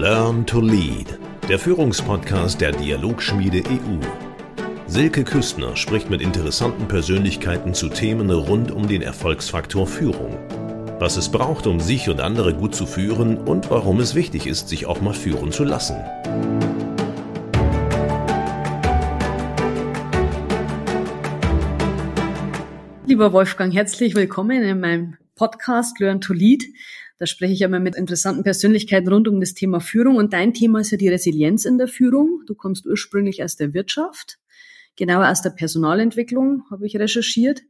Learn to Lead, der Führungspodcast der Dialogschmiede EU. Silke Küstner spricht mit interessanten Persönlichkeiten zu Themen rund um den Erfolgsfaktor Führung. Was es braucht, um sich und andere gut zu führen und warum es wichtig ist, sich auch mal führen zu lassen. Lieber Wolfgang, herzlich willkommen in meinem Podcast Learn to Lead. Da spreche ich einmal mit interessanten Persönlichkeiten rund um das Thema Führung. Und dein Thema ist ja die Resilienz in der Führung. Du kommst ursprünglich aus der Wirtschaft, genauer aus der Personalentwicklung, habe ich recherchiert.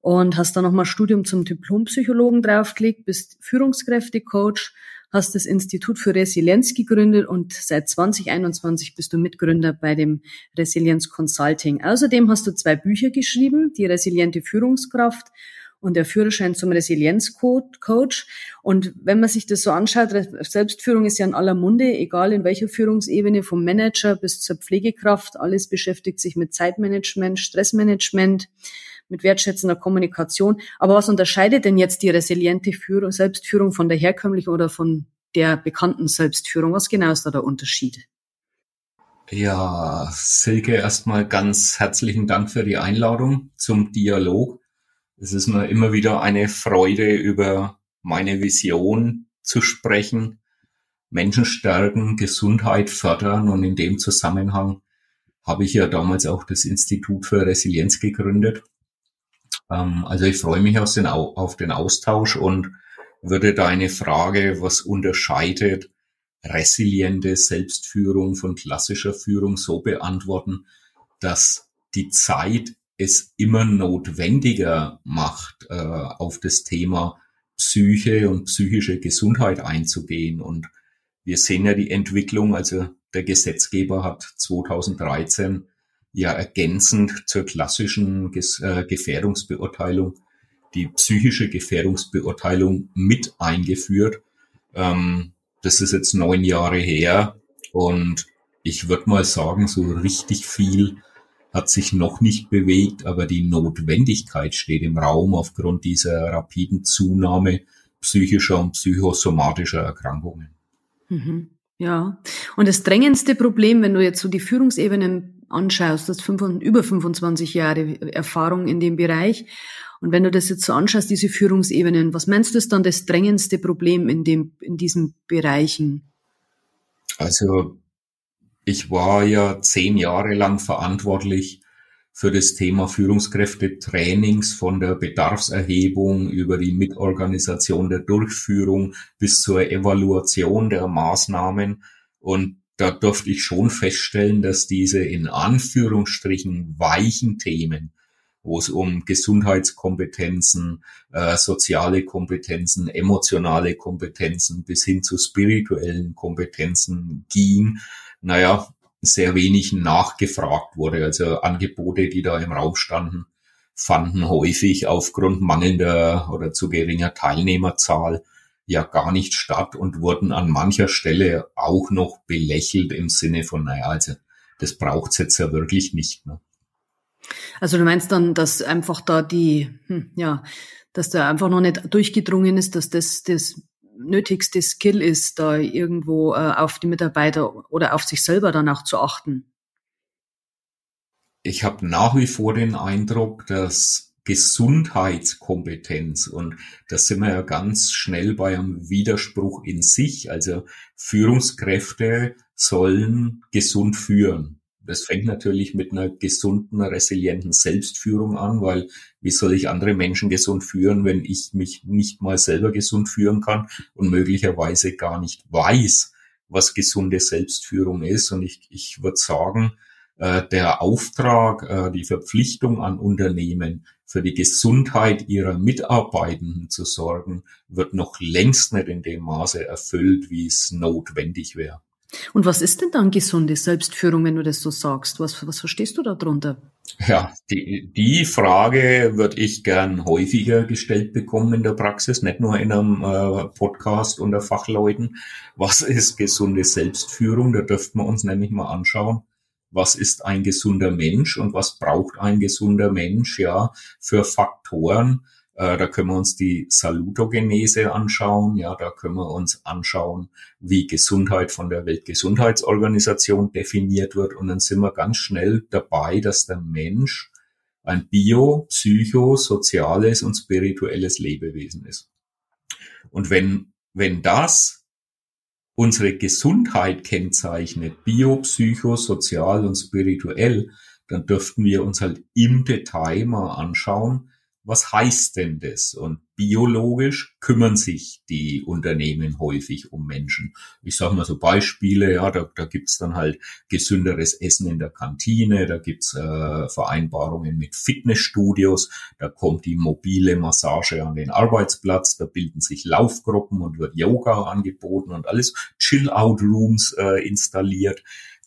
Und hast dann nochmal Studium zum Diplompsychologen draufgelegt, bist Führungskräftecoach, hast das Institut für Resilienz gegründet und seit 2021 bist du Mitgründer bei dem Resilienz Consulting. Außerdem hast du zwei Bücher geschrieben, die resiliente Führungskraft und der Führerschein zum Resilienzcoach. Und wenn man sich das so anschaut, Selbstführung ist ja in aller Munde, egal in welcher Führungsebene, vom Manager bis zur Pflegekraft, alles beschäftigt sich mit Zeitmanagement, Stressmanagement, mit wertschätzender Kommunikation. Aber was unterscheidet denn jetzt die resiliente Führung, Selbstführung von der herkömmlichen oder von der bekannten Selbstführung? Was genau ist da der Unterschied? Ja, Silke, erstmal ganz herzlichen Dank für die Einladung zum Dialog. Es ist mir immer wieder eine Freude, über meine Vision zu sprechen, Menschen stärken, Gesundheit fördern und in dem Zusammenhang habe ich ja damals auch das Institut für Resilienz gegründet. Ähm, also ich freue mich auf den Austausch und würde deine Frage, was unterscheidet resiliente Selbstführung von klassischer Führung so beantworten, dass die Zeit es immer notwendiger macht, äh, auf das Thema Psyche und psychische Gesundheit einzugehen. Und wir sehen ja die Entwicklung, also der Gesetzgeber hat 2013 ja ergänzend zur klassischen äh, Gefährdungsbeurteilung die psychische Gefährdungsbeurteilung mit eingeführt. Ähm, das ist jetzt neun Jahre her und ich würde mal sagen, so richtig viel hat sich noch nicht bewegt, aber die Notwendigkeit steht im Raum aufgrund dieser rapiden Zunahme psychischer und psychosomatischer Erkrankungen. Mhm. Ja, und das drängendste Problem, wenn du jetzt so die Führungsebenen anschaust, das über 25 Jahre Erfahrung in dem Bereich, und wenn du das jetzt so anschaust, diese Führungsebenen, was meinst du ist dann das drängendste Problem in dem, in diesen Bereichen? Also ich war ja zehn Jahre lang verantwortlich für das Thema Führungskräfte-Trainings von der Bedarfserhebung über die Mitorganisation der Durchführung bis zur Evaluation der Maßnahmen. Und da durfte ich schon feststellen, dass diese in Anführungsstrichen weichen Themen, wo es um Gesundheitskompetenzen, äh, soziale Kompetenzen, emotionale Kompetenzen bis hin zu spirituellen Kompetenzen ging, naja, sehr wenig nachgefragt wurde. Also Angebote, die da im Raum standen, fanden häufig aufgrund mangelnder oder zu geringer Teilnehmerzahl ja gar nicht statt und wurden an mancher Stelle auch noch belächelt im Sinne von, naja, also das braucht's jetzt ja wirklich nicht. Ne? Also du meinst dann, dass einfach da die, hm, ja, dass da einfach noch nicht durchgedrungen ist, dass das das nötigste Skill ist, da irgendwo äh, auf die Mitarbeiter oder auf sich selber dann auch zu achten? Ich habe nach wie vor den Eindruck, dass Gesundheitskompetenz und das sind wir ja ganz schnell bei einem Widerspruch in sich. Also Führungskräfte sollen gesund führen. Das fängt natürlich mit einer gesunden, resilienten Selbstführung an, weil wie soll ich andere Menschen gesund führen, wenn ich mich nicht mal selber gesund führen kann und möglicherweise gar nicht weiß, was gesunde Selbstführung ist. Und ich, ich würde sagen, äh, der Auftrag, äh, die Verpflichtung an Unternehmen, für die Gesundheit ihrer Mitarbeitenden zu sorgen, wird noch längst nicht in dem Maße erfüllt, wie es notwendig wäre. Und was ist denn dann gesunde Selbstführung, wenn du das so sagst? Was, was verstehst du darunter? Ja, die, die Frage würde ich gern häufiger gestellt bekommen in der Praxis, nicht nur in einem äh, Podcast unter Fachleuten. Was ist gesunde Selbstführung? Da dürften wir uns nämlich mal anschauen. Was ist ein gesunder Mensch und was braucht ein gesunder Mensch, ja, für Faktoren, Äh, da können wir uns die Salutogenese anschauen. Ja, da können wir uns anschauen, wie Gesundheit von der Weltgesundheitsorganisation definiert wird. Und dann sind wir ganz schnell dabei, dass der Mensch ein bio, psycho, soziales und spirituelles Lebewesen ist. Und wenn, wenn das unsere Gesundheit kennzeichnet, bio, psycho, sozial und spirituell, dann dürften wir uns halt im Detail mal anschauen, was heißt denn das? Und biologisch kümmern sich die Unternehmen häufig um Menschen. Ich sage mal so Beispiele, ja, da, da gibt's dann halt gesünderes Essen in der Kantine, da gibt's äh, Vereinbarungen mit Fitnessstudios, da kommt die mobile Massage an den Arbeitsplatz, da bilden sich Laufgruppen und wird Yoga angeboten und alles Chill-Out-Rooms äh, installiert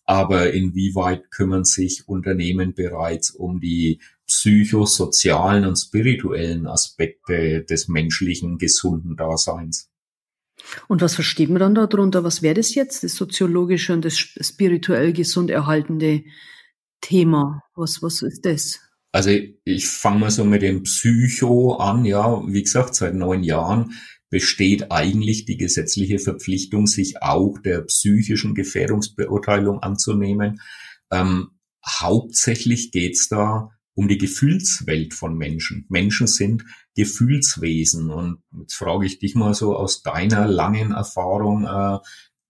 aber inwieweit kümmern sich Unternehmen bereits um die psychosozialen und spirituellen Aspekte des menschlichen gesunden Daseins? Und was versteht man dann darunter? Was wäre das jetzt, das soziologische und das spirituell gesund erhaltende Thema? Was, was ist das? Also ich fange mal so mit dem Psycho an, ja, wie gesagt, seit neun Jahren besteht eigentlich die gesetzliche Verpflichtung, sich auch der psychischen Gefährdungsbeurteilung anzunehmen. Ähm, hauptsächlich geht's da um die Gefühlswelt von Menschen. Menschen sind Gefühlswesen. Und jetzt frage ich dich mal so aus deiner langen Erfahrung äh,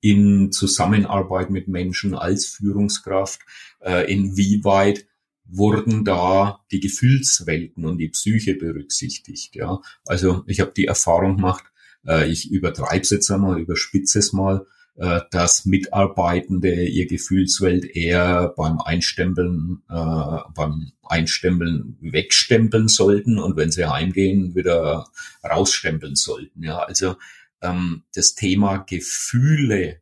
in Zusammenarbeit mit Menschen als Führungskraft, äh, inwieweit wurden da die Gefühlswelten und die Psyche berücksichtigt. Ja, also ich habe die Erfahrung gemacht, äh, ich übertreibe es jetzt einmal, überspitze es mal, äh, dass Mitarbeitende ihr Gefühlswelt eher beim Einstempeln, äh, beim Einstempeln wegstempeln sollten und wenn sie heimgehen wieder rausstempeln sollten. Ja, also ähm, das Thema Gefühle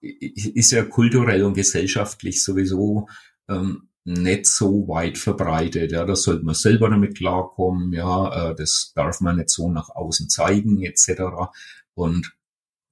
ist ja kulturell und gesellschaftlich sowieso ähm, nicht so weit verbreitet. Ja, das sollte man selber damit klarkommen. Ja, äh, das darf man nicht so nach außen zeigen etc. Und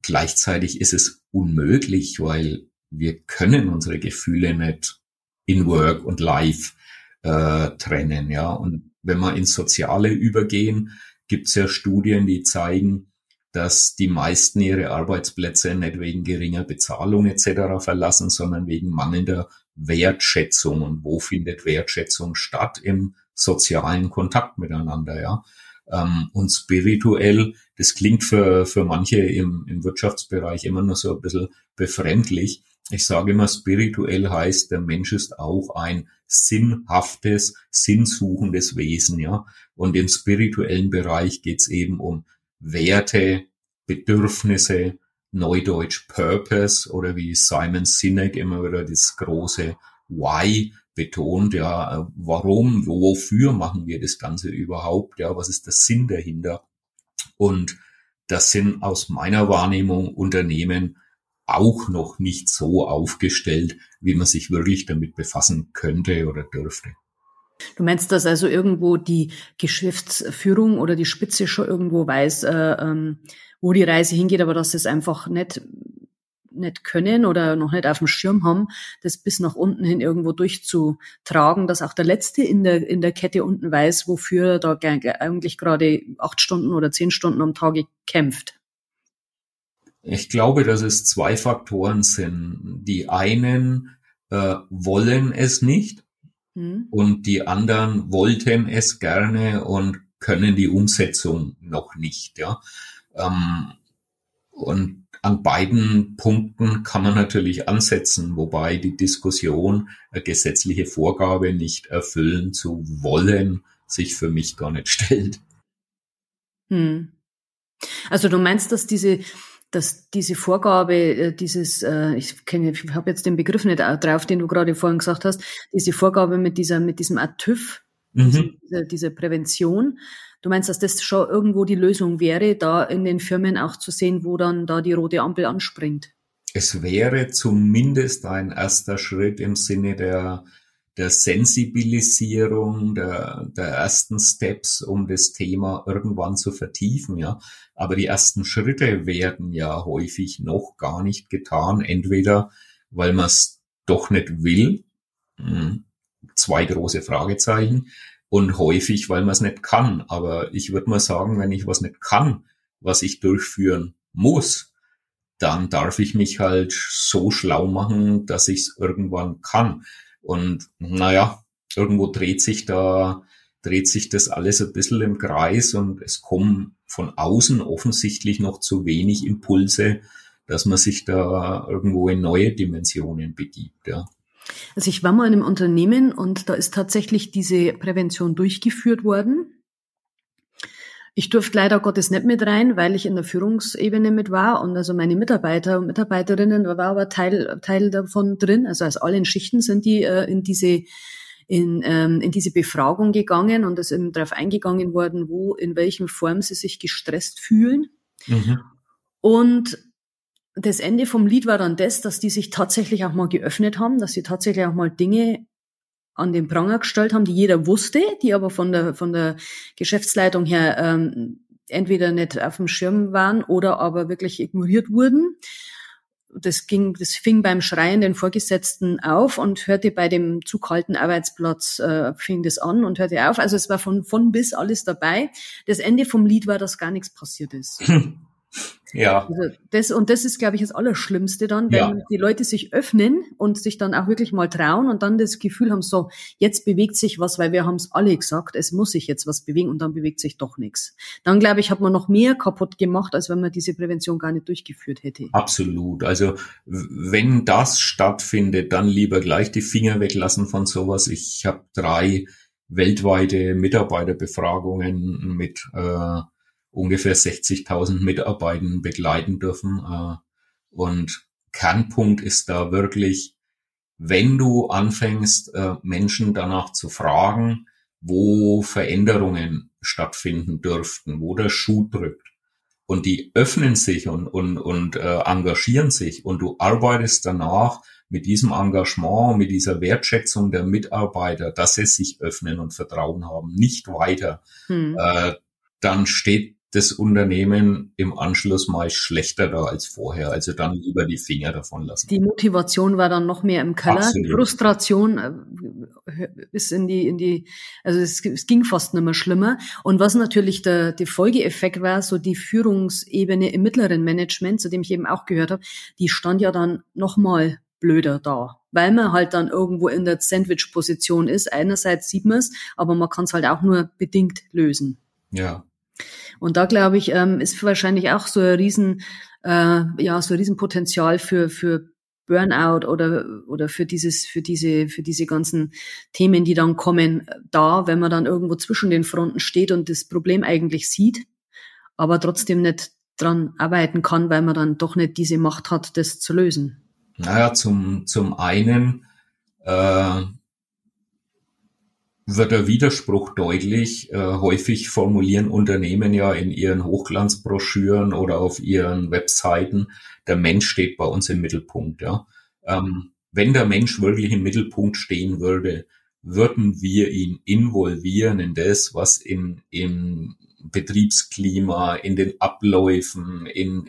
gleichzeitig ist es unmöglich, weil wir können unsere Gefühle nicht in Work und Life äh, trennen. Ja, und wenn wir ins Soziale übergehen, gibt es ja Studien, die zeigen, dass die meisten ihre Arbeitsplätze nicht wegen geringer Bezahlung etc. verlassen, sondern wegen mangelnder Wertschätzung und wo findet Wertschätzung statt im sozialen Kontakt miteinander, ja. Ähm, und spirituell, das klingt für, für manche im, im Wirtschaftsbereich immer nur so ein bisschen befremdlich. Ich sage immer, spirituell heißt, der Mensch ist auch ein sinnhaftes, sinnsuchendes Wesen, ja. Und im spirituellen Bereich geht's eben um Werte, Bedürfnisse, Neudeutsch Purpose oder wie Simon Sinek immer wieder das große Why betont, ja, warum, wofür machen wir das Ganze überhaupt, ja, was ist der Sinn dahinter? Und das sind aus meiner Wahrnehmung Unternehmen auch noch nicht so aufgestellt, wie man sich wirklich damit befassen könnte oder dürfte. Du meinst, dass also irgendwo die Geschäftsführung oder die Spitze schon irgendwo weiß, äh, ähm, wo die Reise hingeht, aber dass es einfach nicht nicht können oder noch nicht auf dem Schirm haben, das bis nach unten hin irgendwo durchzutragen, dass auch der Letzte in der, in der Kette unten weiß, wofür er da eigentlich gerade acht Stunden oder zehn Stunden am Tage kämpft. Ich glaube, dass es zwei Faktoren sind. Die einen äh, wollen es nicht hm. und die anderen wollten es gerne und können die Umsetzung noch nicht. Ja. Ähm, und an beiden Punkten kann man natürlich ansetzen, wobei die Diskussion, eine gesetzliche Vorgabe nicht erfüllen zu wollen, sich für mich gar nicht stellt. Hm. Also du meinst, dass diese dass diese Vorgabe, äh, dieses, äh, ich kenne, ich habe jetzt den Begriff nicht drauf, den du gerade vorhin gesagt hast, diese Vorgabe mit dieser, mit diesem ATÜV, mhm. diese, diese Prävention, Du meinst, dass das schon irgendwo die Lösung wäre, da in den Firmen auch zu sehen, wo dann da die rote Ampel anspringt? Es wäre zumindest ein erster Schritt im Sinne der, der Sensibilisierung, der, der ersten Steps, um das Thema irgendwann zu vertiefen, ja. Aber die ersten Schritte werden ja häufig noch gar nicht getan. Entweder, weil man es doch nicht will, hm, zwei große Fragezeichen, und häufig, weil man es nicht kann. Aber ich würde mal sagen, wenn ich was nicht kann, was ich durchführen muss, dann darf ich mich halt so schlau machen, dass ich es irgendwann kann. Und naja, irgendwo dreht sich da, dreht sich das alles ein bisschen im Kreis und es kommen von außen offensichtlich noch zu wenig Impulse, dass man sich da irgendwo in neue Dimensionen begibt, ja. Also ich war mal in einem Unternehmen und da ist tatsächlich diese Prävention durchgeführt worden. Ich durfte leider Gottes nicht mit rein, weil ich in der Führungsebene mit war und also meine Mitarbeiter und Mitarbeiterinnen war aber Teil, Teil davon drin. Also als alle in Schichten sind die äh, in diese in, ähm, in diese Befragung gegangen und es eben darauf eingegangen worden, wo, in welchen Form sie sich gestresst fühlen. Mhm. Und das Ende vom Lied war dann das, dass die sich tatsächlich auch mal geöffnet haben, dass sie tatsächlich auch mal Dinge an den Pranger gestellt haben, die jeder wusste, die aber von der, von der Geschäftsleitung her ähm, entweder nicht auf dem Schirm waren oder aber wirklich ignoriert wurden. Das ging, das fing beim schreienden Vorgesetzten auf und hörte bei dem zu kalten Arbeitsplatz, äh, fing das an und hörte auf. Also es war von, von bis alles dabei. Das Ende vom Lied war, dass gar nichts passiert ist. Ja. Also das, und das ist, glaube ich, das Allerschlimmste dann, wenn ja. die Leute sich öffnen und sich dann auch wirklich mal trauen und dann das Gefühl haben, so, jetzt bewegt sich was, weil wir haben es alle gesagt, es muss sich jetzt was bewegen und dann bewegt sich doch nichts. Dann, glaube ich, hat man noch mehr kaputt gemacht, als wenn man diese Prävention gar nicht durchgeführt hätte. Absolut. Also wenn das stattfindet, dann lieber gleich die Finger weglassen von sowas. Ich habe drei weltweite Mitarbeiterbefragungen mit äh, ungefähr 60.000 Mitarbeitern begleiten dürfen. Äh, und Kernpunkt ist da wirklich, wenn du anfängst, äh, Menschen danach zu fragen, wo Veränderungen stattfinden dürften, wo der Schuh drückt. Und die öffnen sich und, und, und äh, engagieren sich und du arbeitest danach mit diesem Engagement, mit dieser Wertschätzung der Mitarbeiter, dass sie sich öffnen und Vertrauen haben, nicht weiter, hm. äh, dann steht das Unternehmen im Anschluss meist schlechter da als vorher. Also dann lieber die Finger davon lassen. Die Motivation war dann noch mehr im Keller. Absolut. Die Frustration äh, ist in die, in die, also es, es, ging fast nicht mehr schlimmer. Und was natürlich der, der Folgeeffekt war, so die Führungsebene im mittleren Management, zu dem ich eben auch gehört habe, die stand ja dann nochmal blöder da, weil man halt dann irgendwo in der Sandwich-Position ist. Einerseits sieht man es, aber man kann es halt auch nur bedingt lösen. Ja. Und da glaube ich, ähm, ist wahrscheinlich auch so ein Riesen, äh, ja, so ein Riesenpotenzial für, für Burnout oder, oder für dieses, für diese, für diese ganzen Themen, die dann kommen, da, wenn man dann irgendwo zwischen den Fronten steht und das Problem eigentlich sieht, aber trotzdem nicht dran arbeiten kann, weil man dann doch nicht diese Macht hat, das zu lösen. Naja, zum, zum einen äh, wird der Widerspruch deutlich. Äh, häufig formulieren Unternehmen ja in ihren Hochglanzbroschüren oder auf ihren Webseiten, der Mensch steht bei uns im Mittelpunkt. Ja. Ähm, wenn der Mensch wirklich im Mittelpunkt stehen würde, würden wir ihn involvieren in das, was in, im Betriebsklima, in den Abläufen, in,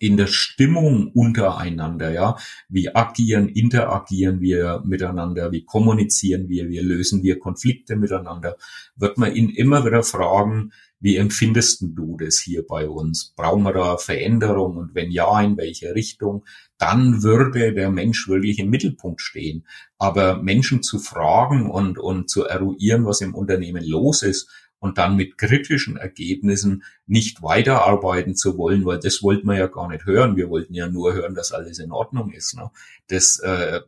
in der Stimmung untereinander, ja. Wie agieren, interagieren wir miteinander, wie kommunizieren wir, wie lösen wir Konflikte miteinander, wird man ihn immer wieder fragen, wie empfindest du das hier bei uns? Brauchen wir da Veränderung? Und wenn ja, in welche Richtung? Dann würde der Mensch wirklich im Mittelpunkt stehen. Aber Menschen zu fragen und, und zu eruieren, was im Unternehmen los ist, und dann mit kritischen Ergebnissen nicht weiterarbeiten zu wollen, weil das wollten wir ja gar nicht hören. Wir wollten ja nur hören, dass alles in Ordnung ist. Ne? Das, äh,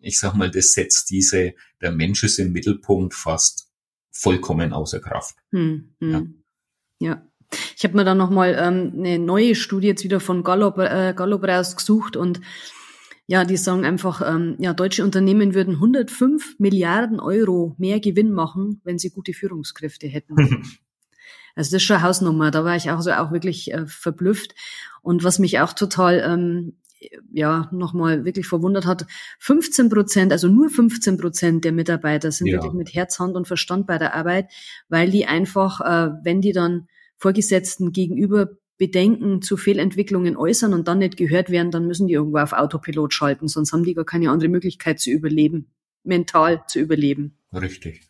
ich sag mal, das setzt diese, der Mensch ist im Mittelpunkt fast vollkommen außer Kraft. Hm, hm. Ja. ja. Ich habe mir dann nochmal ähm, eine neue Studie jetzt wieder von Gallup, äh, Gallup rausgesucht und ja, die sagen einfach, ähm, ja, deutsche Unternehmen würden 105 Milliarden Euro mehr Gewinn machen, wenn sie gute Führungskräfte hätten. also das ist schon eine Hausnummer. Da war ich auch so auch wirklich äh, verblüfft. Und was mich auch total ähm, ja nochmal wirklich verwundert hat, 15 Prozent, also nur 15 Prozent der Mitarbeiter sind ja. wirklich mit Herz, Hand und Verstand bei der Arbeit, weil die einfach, äh, wenn die dann Vorgesetzten gegenüber Bedenken zu Fehlentwicklungen äußern und dann nicht gehört werden, dann müssen die irgendwo auf Autopilot schalten, sonst haben die gar keine andere Möglichkeit zu überleben, mental zu überleben. Richtig.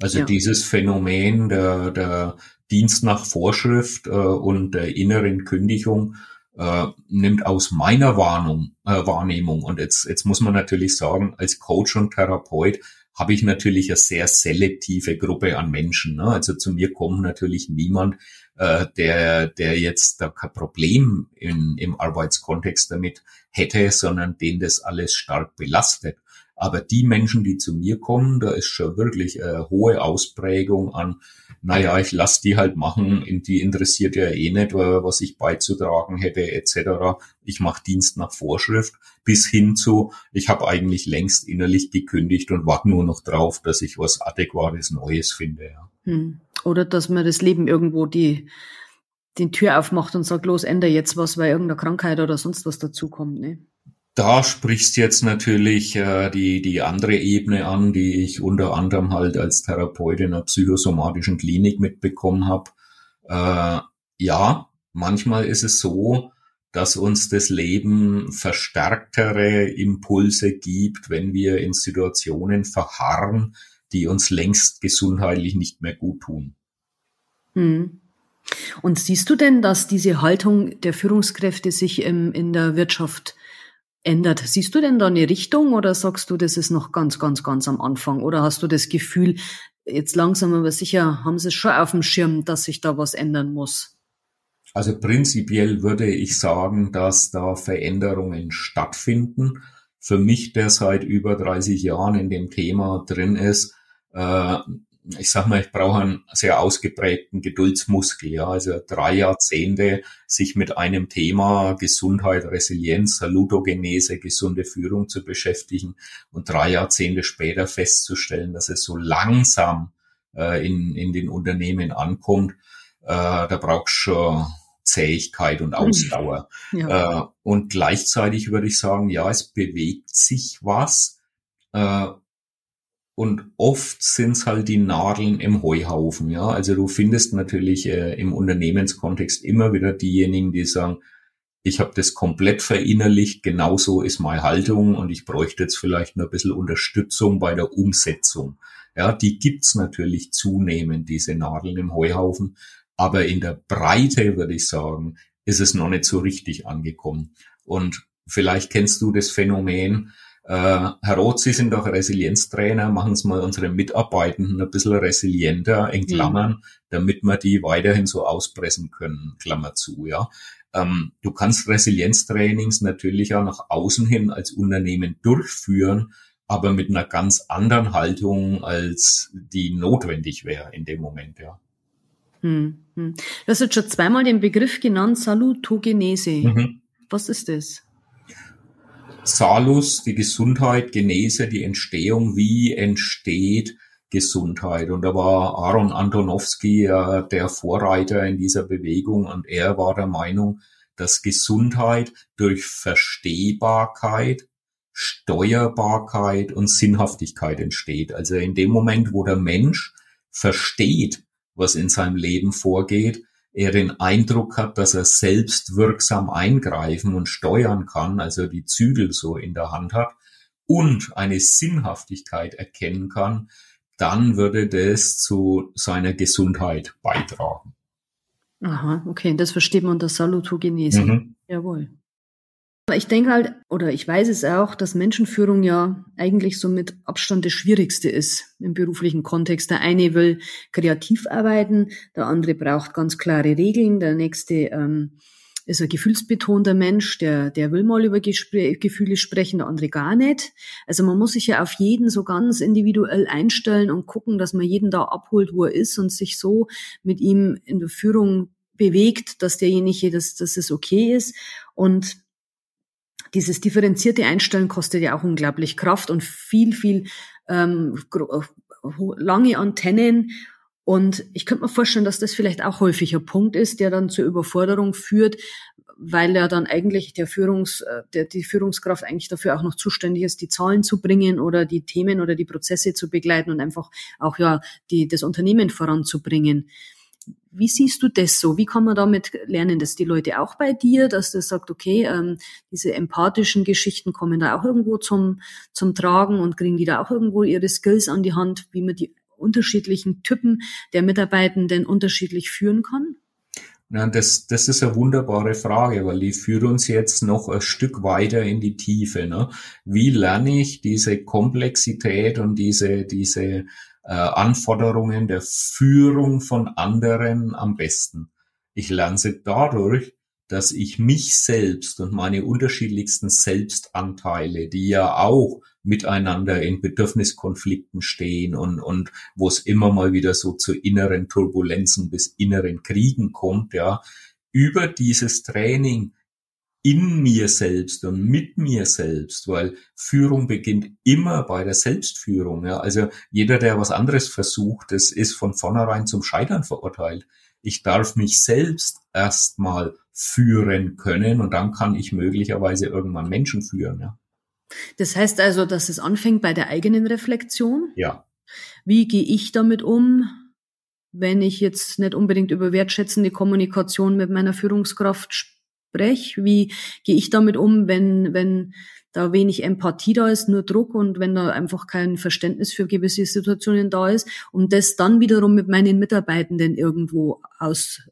Also ja. dieses Phänomen der, der Dienst nach Vorschrift äh, und der inneren Kündigung äh, nimmt aus meiner Warnung, äh, Wahrnehmung, und jetzt, jetzt muss man natürlich sagen, als Coach und Therapeut habe ich natürlich eine sehr selektive Gruppe an Menschen. Ne? Also zu mir kommt natürlich niemand, äh, der, der jetzt da kein Problem in, im Arbeitskontext damit hätte, sondern den das alles stark belastet. Aber die Menschen, die zu mir kommen, da ist schon wirklich eine hohe Ausprägung an, naja, ich lass die halt machen, die interessiert ja eh nicht, was ich beizutragen hätte, etc. Ich mache Dienst nach Vorschrift, bis hin zu, ich habe eigentlich längst innerlich gekündigt und warte nur noch drauf, dass ich was Adäquates Neues finde. Ja. Hm. Oder dass man das Leben irgendwo die, die Tür aufmacht und sagt, los, ändere jetzt was, weil irgendeine Krankheit oder sonst was dazukommt. Ne? Da sprichst jetzt natürlich äh, die, die andere Ebene an, die ich unter anderem halt als Therapeut in einer psychosomatischen Klinik mitbekommen habe. Äh, ja, manchmal ist es so, dass uns das Leben verstärktere Impulse gibt, wenn wir in Situationen verharren, die uns längst gesundheitlich nicht mehr gut tun. Hm. Und siehst du denn, dass diese Haltung der Führungskräfte sich im, in der Wirtschaft ändert. Siehst du denn da eine Richtung oder sagst du, das ist noch ganz, ganz, ganz am Anfang? Oder hast du das Gefühl, jetzt langsam aber sicher haben sie es schon auf dem Schirm, dass sich da was ändern muss? Also prinzipiell würde ich sagen, dass da Veränderungen stattfinden. Für mich, der seit über 30 Jahren in dem Thema drin ist, äh, ich sag mal, ich brauche einen sehr ausgeprägten Geduldsmuskel, ja, also drei Jahrzehnte sich mit einem Thema Gesundheit, Resilienz, Salutogenese, gesunde Führung zu beschäftigen und drei Jahrzehnte später festzustellen, dass es so langsam äh, in, in den Unternehmen ankommt, äh, da brauchst du schon Zähigkeit und Ausdauer. Ja. Äh, und gleichzeitig würde ich sagen, ja, es bewegt sich was. Und oft sind's halt die Nadeln im Heuhaufen, ja. Also du findest natürlich äh, im Unternehmenskontext immer wieder diejenigen, die sagen, ich habe das komplett verinnerlicht, genauso ist meine Haltung und ich bräuchte jetzt vielleicht nur ein bisschen Unterstützung bei der Umsetzung. Ja, die gibt's natürlich zunehmend, diese Nadeln im Heuhaufen. Aber in der Breite, würde ich sagen, ist es noch nicht so richtig angekommen. Und vielleicht kennst du das Phänomen, äh, Herr Roth, Sie sind doch Resilienztrainer, machen Sie mal unsere Mitarbeitenden ein bisschen resilienter, in mhm. Klammern, mhm. damit wir die weiterhin so auspressen können, Klammer zu, ja. Ähm, du kannst Resilienztrainings natürlich auch nach außen hin als Unternehmen durchführen, aber mit einer ganz anderen Haltung, als die notwendig wäre in dem Moment, ja. Hm, hm. Du hast jetzt schon zweimal den Begriff genannt, Salutogenese. Mhm. Was ist das? Salus, die Gesundheit, Genese, die Entstehung, wie entsteht Gesundheit. Und da war Aaron Antonowski äh, der Vorreiter in dieser Bewegung und er war der Meinung, dass Gesundheit durch Verstehbarkeit, Steuerbarkeit und Sinnhaftigkeit entsteht. Also in dem Moment, wo der Mensch versteht, was in seinem Leben vorgeht, er den Eindruck hat, dass er selbst wirksam eingreifen und steuern kann, also die Zügel so in der Hand hat und eine Sinnhaftigkeit erkennen kann, dann würde das zu seiner Gesundheit beitragen. Aha, okay, das versteht man unter Salutogenese. Mhm. Jawohl. Ich denke halt, oder ich weiß es auch, dass Menschenführung ja eigentlich so mit Abstand das Schwierigste ist im beruflichen Kontext. Der eine will kreativ arbeiten, der andere braucht ganz klare Regeln, der nächste ähm, ist ein gefühlsbetonter Mensch, der, der will mal über Gespr Gefühle sprechen, der andere gar nicht. Also man muss sich ja auf jeden so ganz individuell einstellen und gucken, dass man jeden da abholt, wo er ist und sich so mit ihm in der Führung bewegt, dass derjenige, dass, dass es okay ist. Und dieses differenzierte Einstellen kostet ja auch unglaublich Kraft und viel, viel ähm, lange Antennen. Und ich könnte mir vorstellen, dass das vielleicht auch häufiger Punkt ist, der dann zur Überforderung führt, weil ja dann eigentlich der Führungs, äh, der, die Führungskraft eigentlich dafür auch noch zuständig ist, die Zahlen zu bringen oder die Themen oder die Prozesse zu begleiten und einfach auch ja die, das Unternehmen voranzubringen. Wie siehst du das so? Wie kann man damit lernen, dass die Leute auch bei dir, dass du sagt, okay, ähm, diese empathischen Geschichten kommen da auch irgendwo zum, zum Tragen und kriegen die da auch irgendwo ihre Skills an die Hand, wie man die unterschiedlichen Typen der Mitarbeitenden unterschiedlich führen kann? Ja, das, das ist eine wunderbare Frage, weil die führt uns jetzt noch ein Stück weiter in die Tiefe. Ne? Wie lerne ich diese Komplexität und diese, diese äh, Anforderungen der Führung von anderen am besten? Ich lerne sie dadurch, dass ich mich selbst und meine unterschiedlichsten Selbstanteile, die ja auch miteinander in Bedürfniskonflikten stehen und, und wo es immer mal wieder so zu inneren Turbulenzen bis inneren Kriegen kommt, ja, über dieses Training in mir selbst und mit mir selbst, weil Führung beginnt immer bei der Selbstführung. Ja. Also jeder, der was anderes versucht, das ist von vornherein zum Scheitern verurteilt. Ich darf mich selbst erstmal führen können und dann kann ich möglicherweise irgendwann Menschen führen. Ja. Das heißt also, dass es anfängt bei der eigenen Reflexion. Ja. Wie gehe ich damit um, wenn ich jetzt nicht unbedingt über wertschätzende Kommunikation mit meiner Führungskraft spreche? Wie gehe ich damit um, wenn, wenn da wenig Empathie da ist, nur Druck und wenn da einfach kein Verständnis für gewisse Situationen da ist, um das dann wiederum mit meinen Mitarbeitenden irgendwo aus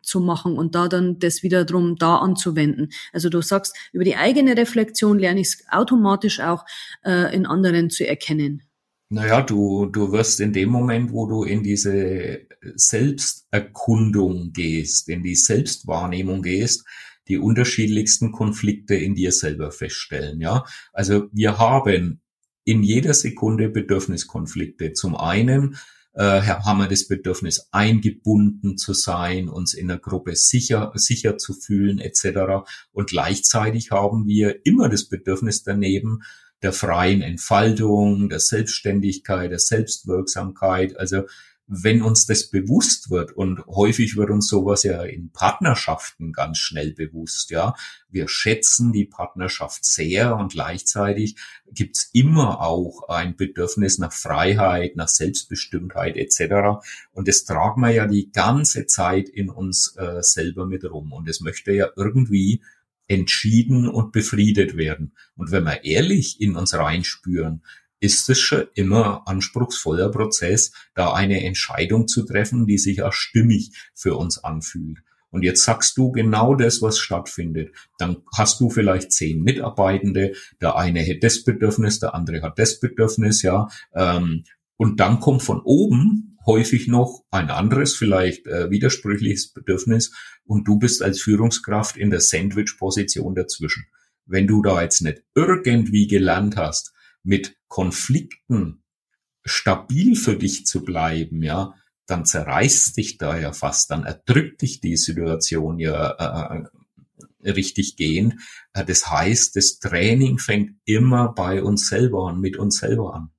zu machen und da dann das wieder drum da anzuwenden. Also du sagst, über die eigene Reflexion lerne ich es automatisch auch äh, in anderen zu erkennen. Naja, du, du wirst in dem Moment, wo du in diese Selbsterkundung gehst, in die Selbstwahrnehmung gehst, die unterschiedlichsten Konflikte in dir selber feststellen, ja. Also wir haben in jeder Sekunde Bedürfniskonflikte. Zum einen äh, haben wir das Bedürfnis, eingebunden zu sein, uns in der Gruppe sicher, sicher zu fühlen, etc. Und gleichzeitig haben wir immer das Bedürfnis daneben, der freien Entfaltung, der Selbstständigkeit, der Selbstwirksamkeit. Also wenn uns das bewusst wird und häufig wird uns sowas ja in Partnerschaften ganz schnell bewusst, ja. Wir schätzen die Partnerschaft sehr und gleichzeitig gibt's immer auch ein Bedürfnis nach Freiheit, nach Selbstbestimmtheit etc. Und das tragen wir ja die ganze Zeit in uns äh, selber mit rum und es möchte ja irgendwie entschieden und befriedet werden. Und wenn wir ehrlich in uns reinspüren, ist es schon immer anspruchsvoller Prozess, da eine Entscheidung zu treffen, die sich auch stimmig für uns anfühlt. Und jetzt sagst du genau das, was stattfindet. Dann hast du vielleicht zehn Mitarbeitende, der eine hat das Bedürfnis, der andere hat das Bedürfnis, ja. Ähm, und dann kommt von oben häufig noch ein anderes, vielleicht äh, widersprüchliches Bedürfnis und du bist als Führungskraft in der Sandwich-Position dazwischen. Wenn du da jetzt nicht irgendwie gelernt hast, mit Konflikten stabil für dich zu bleiben, ja, dann zerreißt dich da ja fast, dann erdrückt dich die Situation ja äh, richtig gehend. Äh, das heißt, das Training fängt immer bei uns selber an, mit uns selber an.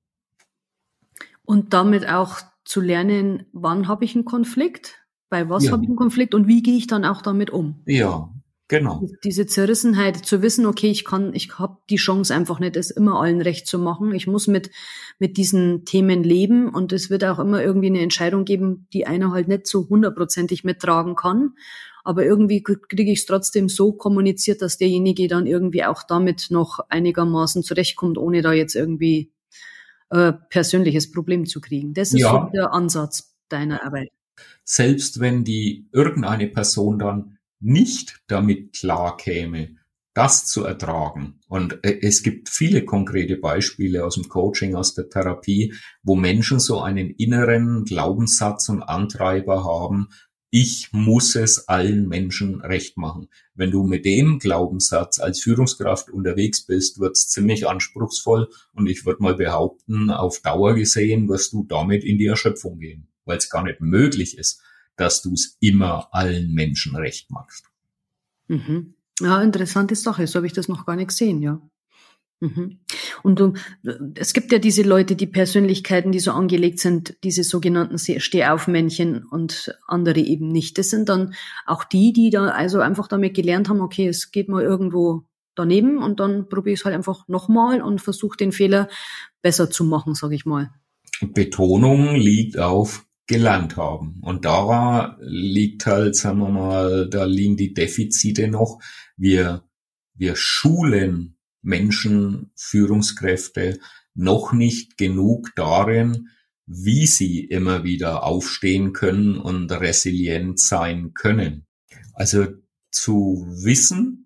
Und damit auch zu lernen, wann habe ich einen Konflikt, bei was ja. habe ich einen Konflikt und wie gehe ich dann auch damit um. Ja, Genau. Diese Zerrissenheit zu wissen, okay, ich kann, ich habe die Chance einfach nicht, es immer allen recht zu machen. Ich muss mit mit diesen Themen leben und es wird auch immer irgendwie eine Entscheidung geben, die einer halt nicht so hundertprozentig mittragen kann. Aber irgendwie kriege ich es trotzdem so kommuniziert, dass derjenige dann irgendwie auch damit noch einigermaßen zurechtkommt, ohne da jetzt irgendwie äh, persönliches Problem zu kriegen. Das ist ja. so der Ansatz deiner Arbeit. Selbst wenn die irgendeine Person dann nicht damit klarkäme, das zu ertragen. Und äh, es gibt viele konkrete Beispiele aus dem Coaching, aus der Therapie, wo Menschen so einen inneren Glaubenssatz und Antreiber haben, ich muss es allen Menschen recht machen. Wenn du mit dem Glaubenssatz als Führungskraft unterwegs bist, wird's ziemlich anspruchsvoll und ich würde mal behaupten, auf Dauer gesehen wirst du damit in die Erschöpfung gehen, weil es gar nicht möglich ist, dass du es immer allen Menschen recht machst. Mhm. Ja, interessante Sache. So habe ich das noch gar nicht gesehen, ja. Mhm. Und du, es gibt ja diese Leute, die Persönlichkeiten, die so angelegt sind, diese sogenannten Stehaufmännchen und andere eben nicht. Das sind dann auch die, die da also einfach damit gelernt haben, okay, es geht mal irgendwo daneben und dann probiere ich es halt einfach nochmal und versuche den Fehler besser zu machen, sage ich mal. Betonung liegt auf gelernt haben. Und da liegt halt, sagen wir mal, da liegen die Defizite noch. Wir, wir schulen Menschen, Führungskräfte noch nicht genug darin, wie sie immer wieder aufstehen können und resilient sein können. Also zu wissen,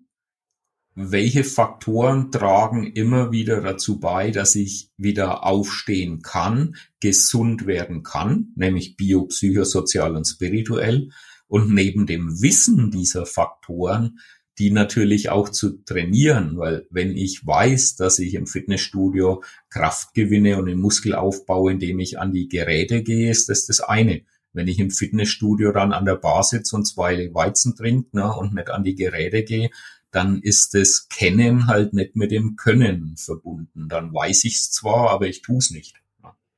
welche Faktoren tragen immer wieder dazu bei, dass ich wieder aufstehen kann, gesund werden kann, nämlich biopsychosozial und spirituell. Und neben dem Wissen dieser Faktoren die natürlich auch zu trainieren, weil wenn ich weiß, dass ich im Fitnessstudio Kraft gewinne und den Muskel aufbaue, indem ich an die Geräte gehe, ist das das eine. Wenn ich im Fitnessstudio dann an der Bar sitze und zwei Weizen trinke ne, und nicht an die Geräte gehe, dann ist das Kennen halt nicht mit dem Können verbunden. Dann weiß ich es zwar, aber ich tue es nicht.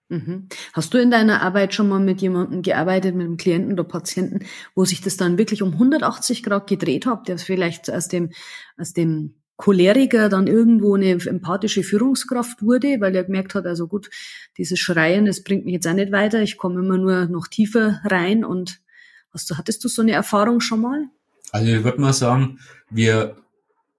Mhm. Hast du in deiner Arbeit schon mal mit jemandem gearbeitet, mit einem Klienten oder Patienten, wo sich das dann wirklich um 180 Grad gedreht hat, der vielleicht aus dem, aus dem Choleriker dann irgendwo eine empathische Führungskraft wurde, weil er gemerkt hat, also gut, dieses Schreien, das bringt mich jetzt auch nicht weiter, ich komme immer nur noch tiefer rein und hast du, hattest du so eine Erfahrung schon mal? Also ich würde mal sagen, wir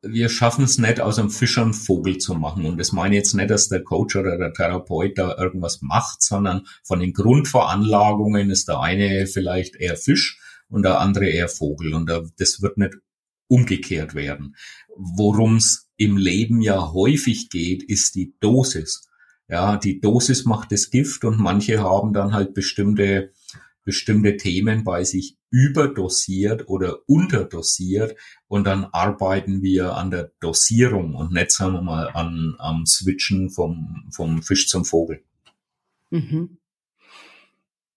wir schaffen es nicht, aus einem Fischer einen Vogel zu machen. Und das meine ich jetzt nicht, dass der Coach oder der Therapeut da irgendwas macht, sondern von den Grundveranlagungen ist der eine vielleicht eher Fisch und der andere eher Vogel. Und das wird nicht umgekehrt werden. Worum es im Leben ja häufig geht, ist die Dosis. Ja, die Dosis macht das Gift und manche haben dann halt bestimmte bestimmte Themen bei sich überdosiert oder unterdosiert und dann arbeiten wir an der Dosierung und nicht, sagen wir mal, an, am Switchen vom, vom Fisch zum Vogel. Mhm.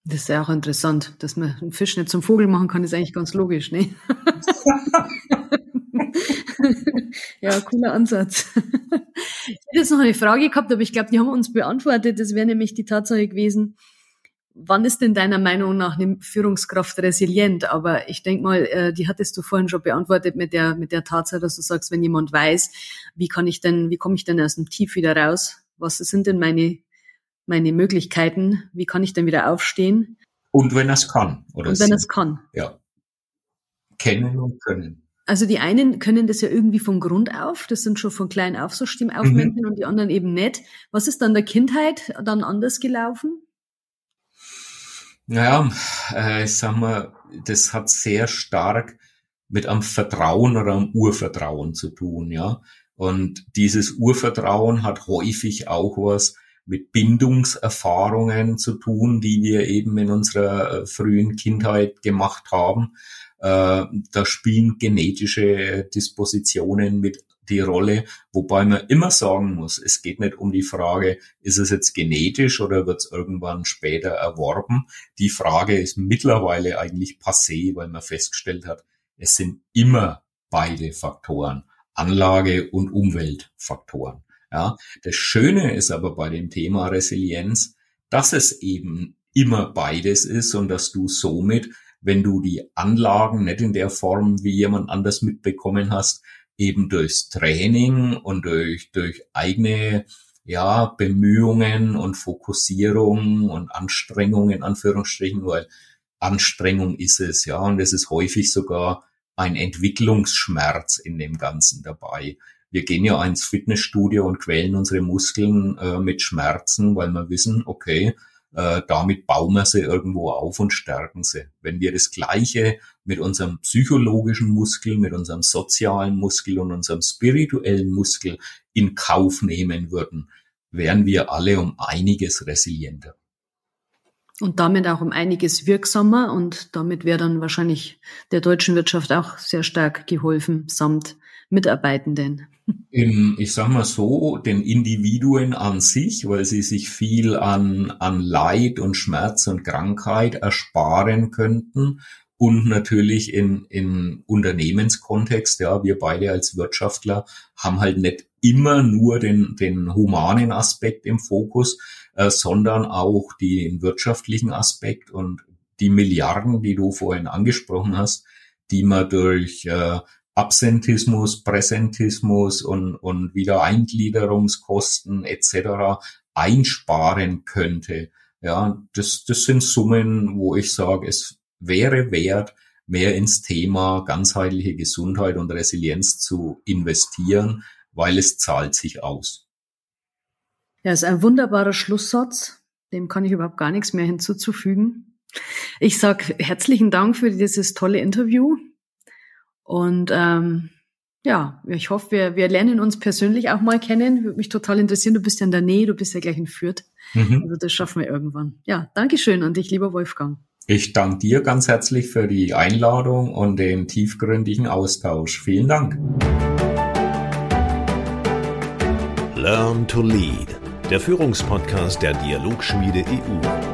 Das ist ja auch interessant, dass man einen Fisch nicht zum Vogel machen kann, ist eigentlich ganz logisch, ne? ja, cooler Ansatz. Ich hätte jetzt noch eine Frage gehabt, aber ich glaube, die haben wir uns beantwortet. Das wäre nämlich die Tatsache gewesen, wann ist denn deiner Meinung nach eine Führungskraft resilient? Aber ich denke mal, äh, die hattest du vorhin schon beantwortet mit der, mit der Tatsache, dass du sagst, wenn jemand weiß, wie kann ich denn, wie komme ich denn aus dem Tief wieder raus? Was sind denn meine, meine Möglichkeiten? Wie kann ich denn wieder aufstehen? Und wenn es kann, oder? Und wenn es kann. Ja. Kennen und können. Also die einen können das ja irgendwie von Grund auf, das sind schon von klein auf so Stimmaufmännchen mhm. und die anderen eben nicht. Was ist dann der Kindheit dann anders gelaufen? Naja, äh, ich sag mal, das hat sehr stark mit am Vertrauen oder am Urvertrauen zu tun, ja. Und dieses Urvertrauen hat häufig auch was mit Bindungserfahrungen zu tun, die wir eben in unserer äh, frühen Kindheit gemacht haben. Äh, da spielen genetische Dispositionen mit die Rolle, wobei man immer sagen muss, es geht nicht um die Frage, ist es jetzt genetisch oder wird es irgendwann später erworben. Die Frage ist mittlerweile eigentlich passé, weil man festgestellt hat, es sind immer beide Faktoren, Anlage und Umweltfaktoren. Ja, das Schöne ist aber bei dem Thema Resilienz, dass es eben immer beides ist und dass du somit, wenn du die Anlagen nicht in der Form wie jemand anders mitbekommen hast, eben durchs Training und durch, durch eigene ja, Bemühungen und Fokussierung und Anstrengung in Anführungsstrichen, weil Anstrengung ist es, ja, und es ist häufig sogar ein Entwicklungsschmerz in dem Ganzen dabei. Wir gehen ja ins Fitnessstudio und quälen unsere Muskeln äh, mit Schmerzen, weil wir wissen, okay, äh, damit bauen wir sie irgendwo auf und stärken sie. Wenn wir das Gleiche mit unserem psychologischen Muskel, mit unserem sozialen Muskel und unserem spirituellen Muskel in Kauf nehmen würden, wären wir alle um einiges resilienter. Und damit auch um einiges wirksamer und damit wäre dann wahrscheinlich der deutschen Wirtschaft auch sehr stark geholfen, samt Mitarbeitenden. Im, ich sag mal so, den Individuen an sich, weil sie sich viel an, an Leid und Schmerz und Krankheit ersparen könnten und natürlich in, in Unternehmenskontext, ja, wir beide als Wirtschaftler haben halt nicht immer nur den, den humanen Aspekt im Fokus, äh, sondern auch den wirtschaftlichen Aspekt und die Milliarden, die du vorhin angesprochen hast, die man durch äh, Absentismus, Präsentismus und, und Wiedereingliederungskosten etc. einsparen könnte. Ja, das, das sind Summen, wo ich sage, es wäre wert, mehr ins Thema ganzheitliche Gesundheit und Resilienz zu investieren, weil es zahlt sich aus. Ja, ist ein wunderbarer Schlusssatz. Dem kann ich überhaupt gar nichts mehr hinzuzufügen. Ich sag herzlichen Dank für dieses tolle Interview. Und ähm, ja, ich hoffe, wir, wir lernen uns persönlich auch mal kennen. Würde mich total interessieren. Du bist ja in der Nähe, du bist ja gleich in Fürth. Mhm. Also das schaffen wir irgendwann. Ja, Dankeschön an dich, lieber Wolfgang. Ich danke dir ganz herzlich für die Einladung und den tiefgründigen Austausch. Vielen Dank. Learn to Lead, der Führungspodcast der Dialogschmiede EU.